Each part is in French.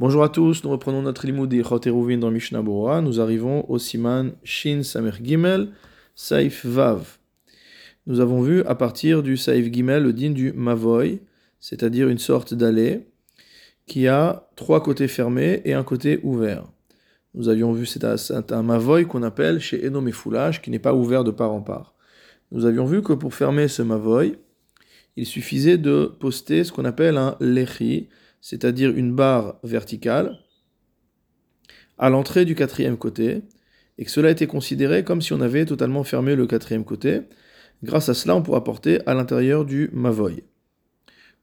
Bonjour à tous, nous reprenons notre limoud Eruvin dans Mishnah Bora. Nous arrivons au Siman Shin Samer Gimel, Saif Vav. Nous avons vu à partir du Saif Gimel le din du Mavoy, c'est-à-dire une sorte d'allée qui a trois côtés fermés et un côté ouvert. Nous avions vu c'est un, Mavoy qu'on appelle chez Enom et Foulage qui n'est pas ouvert de part en part. Nous avions vu que pour fermer ce Mavoy, il suffisait de poster ce qu'on appelle un Lechi, c'est-à-dire une barre verticale, à l'entrée du quatrième côté, et que cela était considéré comme si on avait totalement fermé le quatrième côté. Grâce à cela, on pourra porter à l'intérieur du mavoy.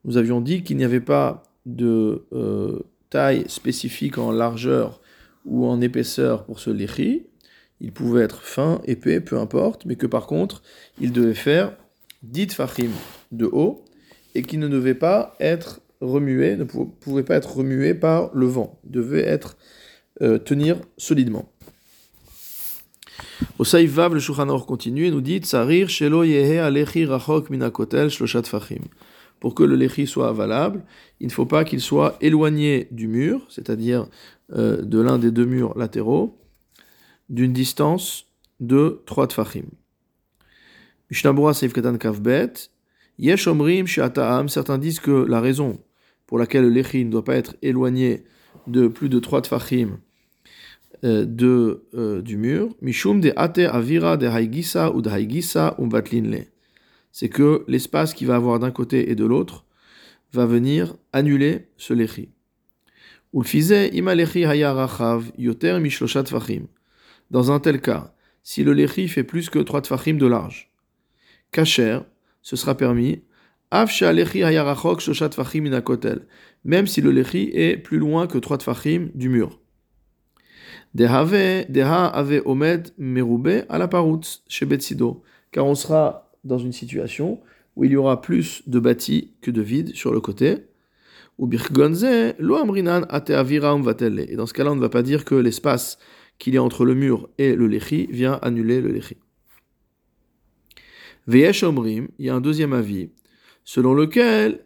Nous avions dit qu'il n'y avait pas de euh, taille spécifique en largeur ou en épaisseur pour ce lechi. Il pouvait être fin, épais, peu importe, mais que par contre, il devait faire 10 fachim de haut et qui ne devait pas être remué, ne pouvait pas être remué par le vent, devait être euh, tenir solidement. Au Saïvav, le Shulchan continue et nous dit Tsarir shelo yehe alechi rachok minakotel shloshat fachim. Pour que le lechi soit valable, il ne faut pas qu'il soit éloigné du mur, c'est-à-dire euh, de l'un des deux murs latéraux, d'une distance de 3 tfachim. Mishnabura Seif Katan Kavbet, Yesh Omrim certains disent que la raison pour laquelle le lechi ne doit pas être éloigné de plus de 3 tfachim euh, de, euh, du mur, Mishum de ate avira de haigisa ou de haigisa ou. C'est que l'espace qu'il va avoir d'un côté et de l'autre va venir annuler ce lechi. Dans un tel cas, si le lechi fait plus que 3 tfachim de large, kacher, ce sera permis même si le lechi est plus loin que 3 tfachim du mur. Deha avait omed merube à la parut chez Betsido, car on sera dans une situation où il y aura plus de bâti que de vide sur le côté. Ou birgonze lo amrinan Et dans ce cas-là, on ne va pas dire que l'espace qu'il y a entre le mur et le lechi vient annuler le lechi. Veyesh omrim, il y a un deuxième avis selon lequel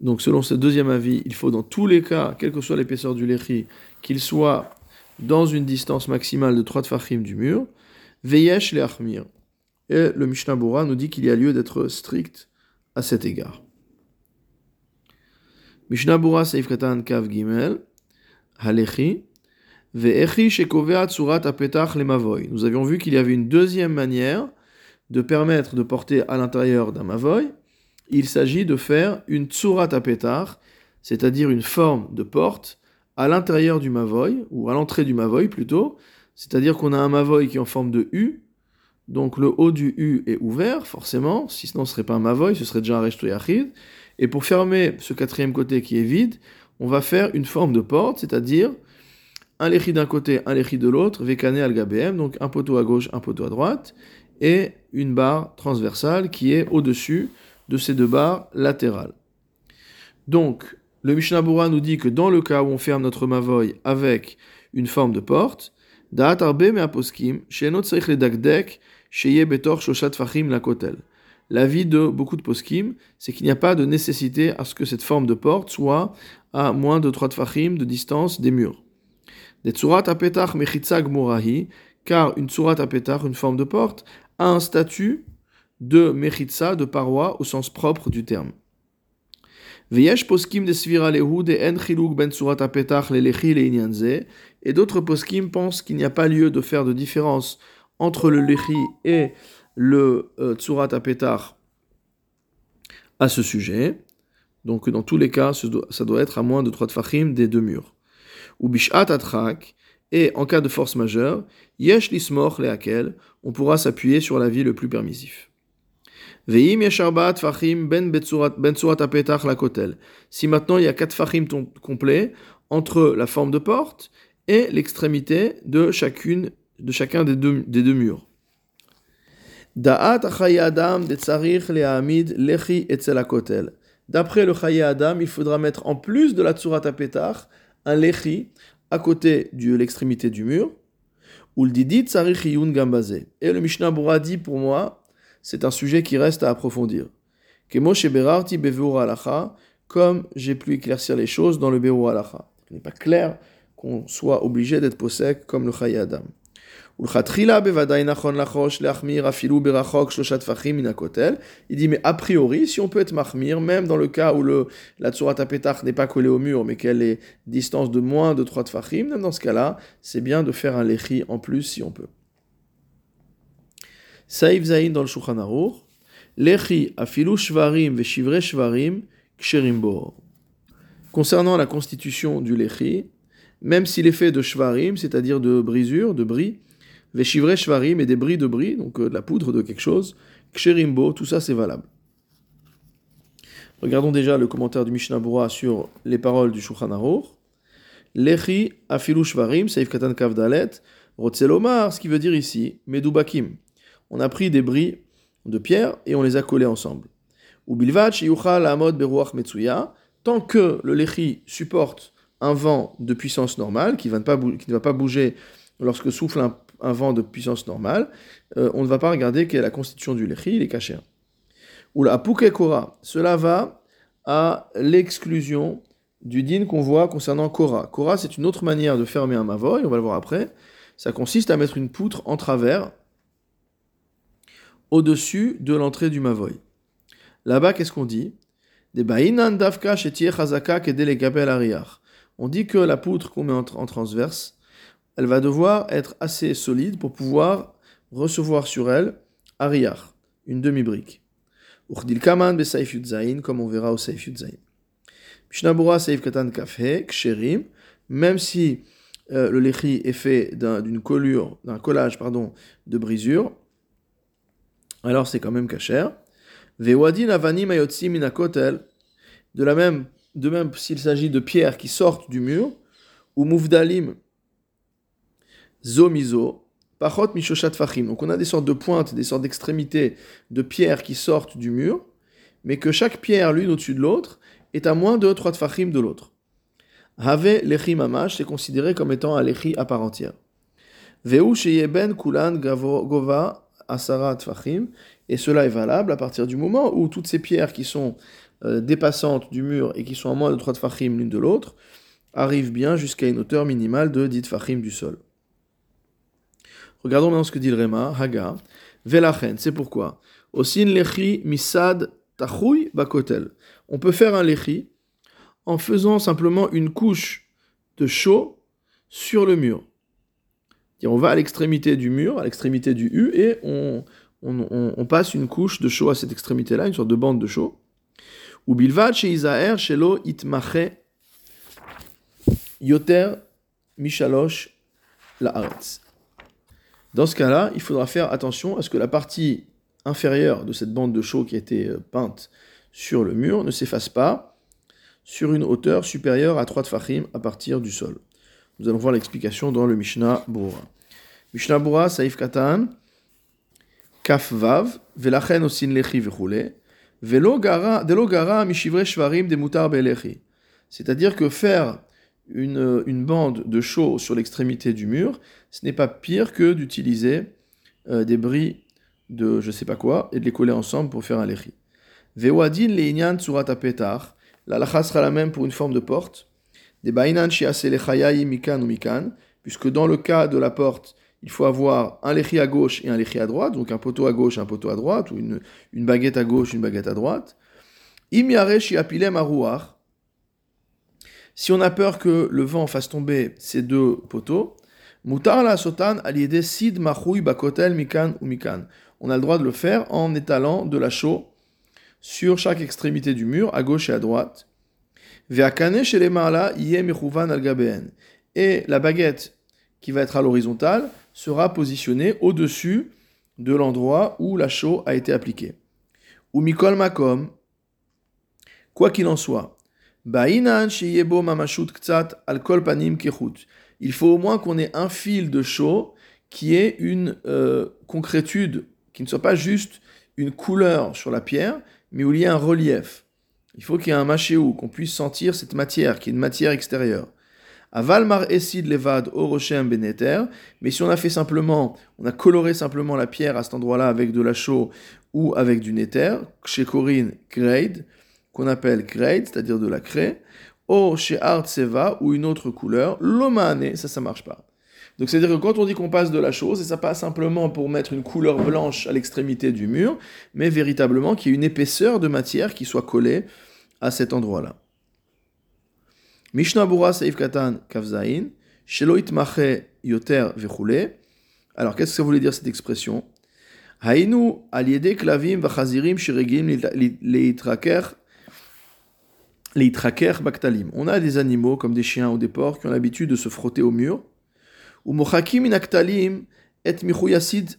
donc selon ce deuxième avis, il faut dans tous les cas, quelle que soit l'épaisseur du lechi, qu'il soit dans une distance maximale de 3 tfachim du mur, veyesh le achmir. Et le Mishnah Bora nous dit qu'il y a lieu d'être strict à cet égard. Mishnah Bora Kav Gimel, Halechi, nous avions vu qu'il y avait une deuxième manière de permettre de porter à l'intérieur d'un mavoy. Il s'agit de faire une tsurat apetar, c'est-à-dire une forme de porte à l'intérieur du mavoy, ou à l'entrée du mavoy plutôt. C'est-à-dire qu'on a un mavoy qui est en forme de U, donc le haut du U est ouvert, forcément, si sinon ce serait pas un mavoy, ce serait déjà un reshto Et pour fermer ce quatrième côté qui est vide, on va faire une forme de porte, c'est-à-dire un léchi d'un côté, un léchi de l'autre, vekané al gabem, donc un poteau à gauche, un poteau à droite, et une barre transversale qui est au-dessus de ces deux barres latérales. Donc, le Mishnah nous dit que dans le cas où on ferme notre mavoy avec une forme de porte, la L'avis de beaucoup de poskim, c'est qu'il n'y a pas de nécessité à ce que cette forme de porte soit à moins de 3 tfachim de distance des murs. Des tsurat apetach mechitzag morahi, car une tsurat apetach, une forme de porte, a un statut de mechitza, de paroi au sens propre du terme. Ben et d'autres poskim pensent qu'il n'y a pas lieu de faire de différence entre le lechi et le euh, tsurat apetach à ce sujet. Donc dans tous les cas, ça doit être à moins de 3 tfachim des deux murs ou bishat atrak, et en cas de force majeure, yesh lismor leakel, on pourra s'appuyer sur l'avis le plus permissif. Veim yesharbat fachim ben betsurat apetach la kotel. Si maintenant il y a quatre fachim complets entre la forme de porte et l'extrémité de chacune de chacun des deux, des deux murs. Da'at adam de tsarich lechi etzel kotel. D'après le chaye adam, il faudra mettre en plus de la tsurat apetach un lechi à côté de l'extrémité du mur. Et le Mishnah Bura dit pour moi, c'est un sujet qui reste à approfondir. comme j'ai pu éclaircir les choses dans le Beru Alacha. Il n'est pas clair qu'on soit obligé d'être possèque comme le Chayi Adam. Il dit, mais a priori, si on peut être mahmir, même dans le cas où la tsurat apetach n'est pas collée au mur, mais qu'elle est distance de moins de 3 tfachim, même dans ce cas-là, c'est bien de faire un lechi en plus si on peut. Saïf Zain dans le Aruch, lechi afilu shvarim veshivre shvarim Concernant la constitution du lechi, même s'il est fait de shvarim, c'est-à-dire de brisure, de bris, Veshivre shvarim et des bris de bris, donc euh, de la poudre de quelque chose. Ksherimbo, tout ça c'est valable. Regardons déjà le commentaire du Mishnah Bura sur les paroles du Shulchan Aruch. Lechi afilu shvarim, seif katan kavdalet, rotzelomar, ce qui veut dire ici, medubakim. On a pris des bris de pierre et on les a collés ensemble. Ou bilvach yuchal amod beruach metsuya, tant que le lechi supporte un vent de puissance normale, qui ne va pas bouger lorsque souffle un un vent de puissance normale, euh, on ne va pas regarder quelle est la constitution du lechi, il est caché. Ou la kora, cela va à l'exclusion du din qu'on voit concernant kora. Kora, c'est une autre manière de fermer un mavoy, on va le voir après. Ça consiste à mettre une poutre en travers au-dessus de l'entrée du mavoy. Là-bas, qu'est-ce qu'on dit? On dit que la poutre qu'on met en transverse, elle va devoir être assez solide pour pouvoir recevoir sur elle Ariach, une demi-brique. Uchdil Kaman Saif comme on verra au Saif Yudzaïn. Mishnabura Saif Katan Kafhe, Ksherim, même si euh, le lechi est fait d'une collure, d'un collage pardon, de brisure, alors c'est quand même kacher. Vewadin Avanim Ayotsi Minakotel, de la même, de même s'il s'agit de pierres qui sortent du mur, ou Mouvdalim, Zomizo, Pachot Mishoshat Fachim. Donc on a des sortes de pointes, des sortes d'extrémités de pierres qui sortent du mur, mais que chaque pierre, l'une au-dessus de l'autre, est à moins de 3 Tfachim de l'autre. Have Lechi Mamash, c'est considéré comme étant un Lechi à part entière. Veu Sheyeben Kulan Gova Asara Tfachim, et cela est valable à partir du moment où toutes ces pierres qui sont euh, dépassantes du mur et qui sont à moins de 3 Tfachim l'une de l'autre, arrivent bien jusqu'à une hauteur minimale de 10 Tfachim du sol. Regardons maintenant ce que dit le Réma, Haga. Velachen, c'est pourquoi? On peut faire un lechi en faisant simplement une couche de chaud sur le mur. On va à l'extrémité du mur, à l'extrémité du U, et on, on, passe une couche de chaud à cette extrémité-là, une sorte de bande de chaud. Ou bilvad chez Isaer, shelo itmache yoter laaretz. Dans ce cas-là, il faudra faire attention à ce que la partie inférieure de cette bande de chaux qui a été euh, peinte sur le mur ne s'efface pas sur une hauteur supérieure à 3 tfachim à partir du sol. Nous allons voir l'explication dans le Mishnah Bura. Mishnah Bura, Saif Katan, Kaf Vav, Velachen osin lechi vechule, Velo gara, delo gara mishivre shvarim de mutar belechi. C'est-à-dire que faire une, bande de chaux sur l'extrémité du mur, ce n'est pas pire que d'utiliser euh, des bris de je sais pas quoi et de les coller ensemble pour faire un lechi. Vewadin leinyan tsurat apetar, la sera la même pour une forme de porte. Des bainan mikan ou mikan, puisque dans le cas de la porte, il faut avoir un lechi à gauche et un lechi à droite, donc un poteau à gauche un poteau à droite, ou une, une baguette à gauche, une baguette à droite. Im yaresh apilem aruach, si on a peur que le vent fasse tomber ces deux poteaux, la sid mikan ou mikan. On a le droit de le faire en étalant de la chaux sur chaque extrémité du mur, à gauche et à droite. Chez les al Et la baguette qui va être à l'horizontale sera positionnée au-dessus de l'endroit où la chaux a été appliquée. Ou mikol makom, quoi qu'il en soit, il faut au moins qu'on ait un fil de chaud qui ait une euh, concrétude, qui ne soit pas juste une couleur sur la pierre, mais où il y ait un relief. Il faut qu'il y ait un machéou, qu'on puisse sentir cette matière, qui est une matière extérieure. Avalmar Esid Levad Oroshem Beneter, mais si on a fait simplement, on a coloré simplement la pierre à cet endroit-là avec de la chaux ou avec du néther, chez Corinne grade, qu'on appelle grade, c'est-à-dire de la craie, ou chez Art Seva ou une autre couleur, l'omane, ça ça marche pas. Donc c'est-à-dire que quand on dit qu'on passe de la chose, et ça pas simplement pour mettre une couleur blanche à l'extrémité du mur, mais véritablement qu'il y ait une épaisseur de matière qui soit collée à cet endroit-là. Alors qu'est-ce que ça voulait dire cette expression? Leitraker baktalim. On a des animaux comme des chiens ou des porcs qui ont l'habitude de se frotter au mur. Ou mochakim inaktalim et michuyasid.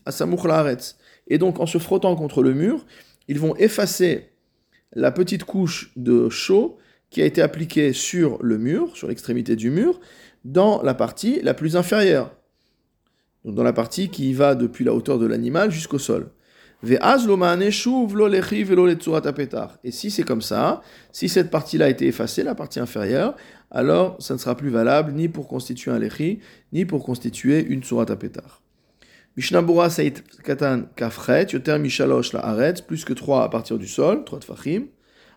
Et donc en se frottant contre le mur, ils vont effacer la petite couche de chaux qui a été appliquée sur le mur, sur l'extrémité du mur, dans la partie la plus inférieure. Donc dans la partie qui va depuis la hauteur de l'animal jusqu'au sol. Et si c'est comme ça, si cette partie-là a été effacée, la partie inférieure, alors ça ne sera plus valable ni pour constituer un lechi, ni pour constituer une tsurat apetar. Mishnabura Saït Katan Kafret, Yoter Mishalosh la Aretz, plus que 3 à partir du sol, 3 de Fachim.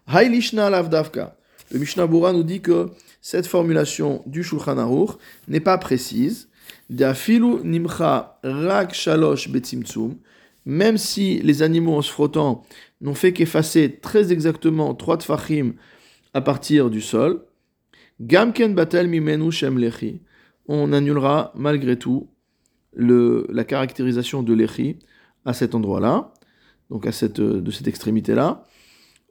Hailishna Lavdavka. Le Mishnah Bura nous dit que cette formulation du Shulchan Aruch n'est pas précise. Dafilu nimcha rak shalosh betzimtzum. Même si les animaux en se frottant n'ont fait qu'effacer très exactement trois tfachim à partir du sol, gamken batel mimenu shem. On annulera malgré tout la caractérisation de lechi à cet endroit-là, donc à cette, de cette extrémité-là.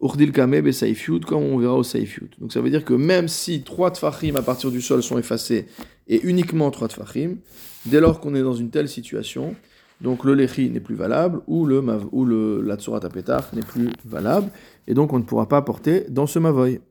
Urdil Kameb et Saifyud, comme on verra au Saifyud. Donc ça veut dire que même si trois tfachim à partir du sol sont effacés, et uniquement trois tfachim, dès lors qu'on est dans une telle situation, donc le lechi n'est plus valable, ou, le, ou le, la tsurat n'est plus valable, et donc on ne pourra pas porter dans ce mavoy.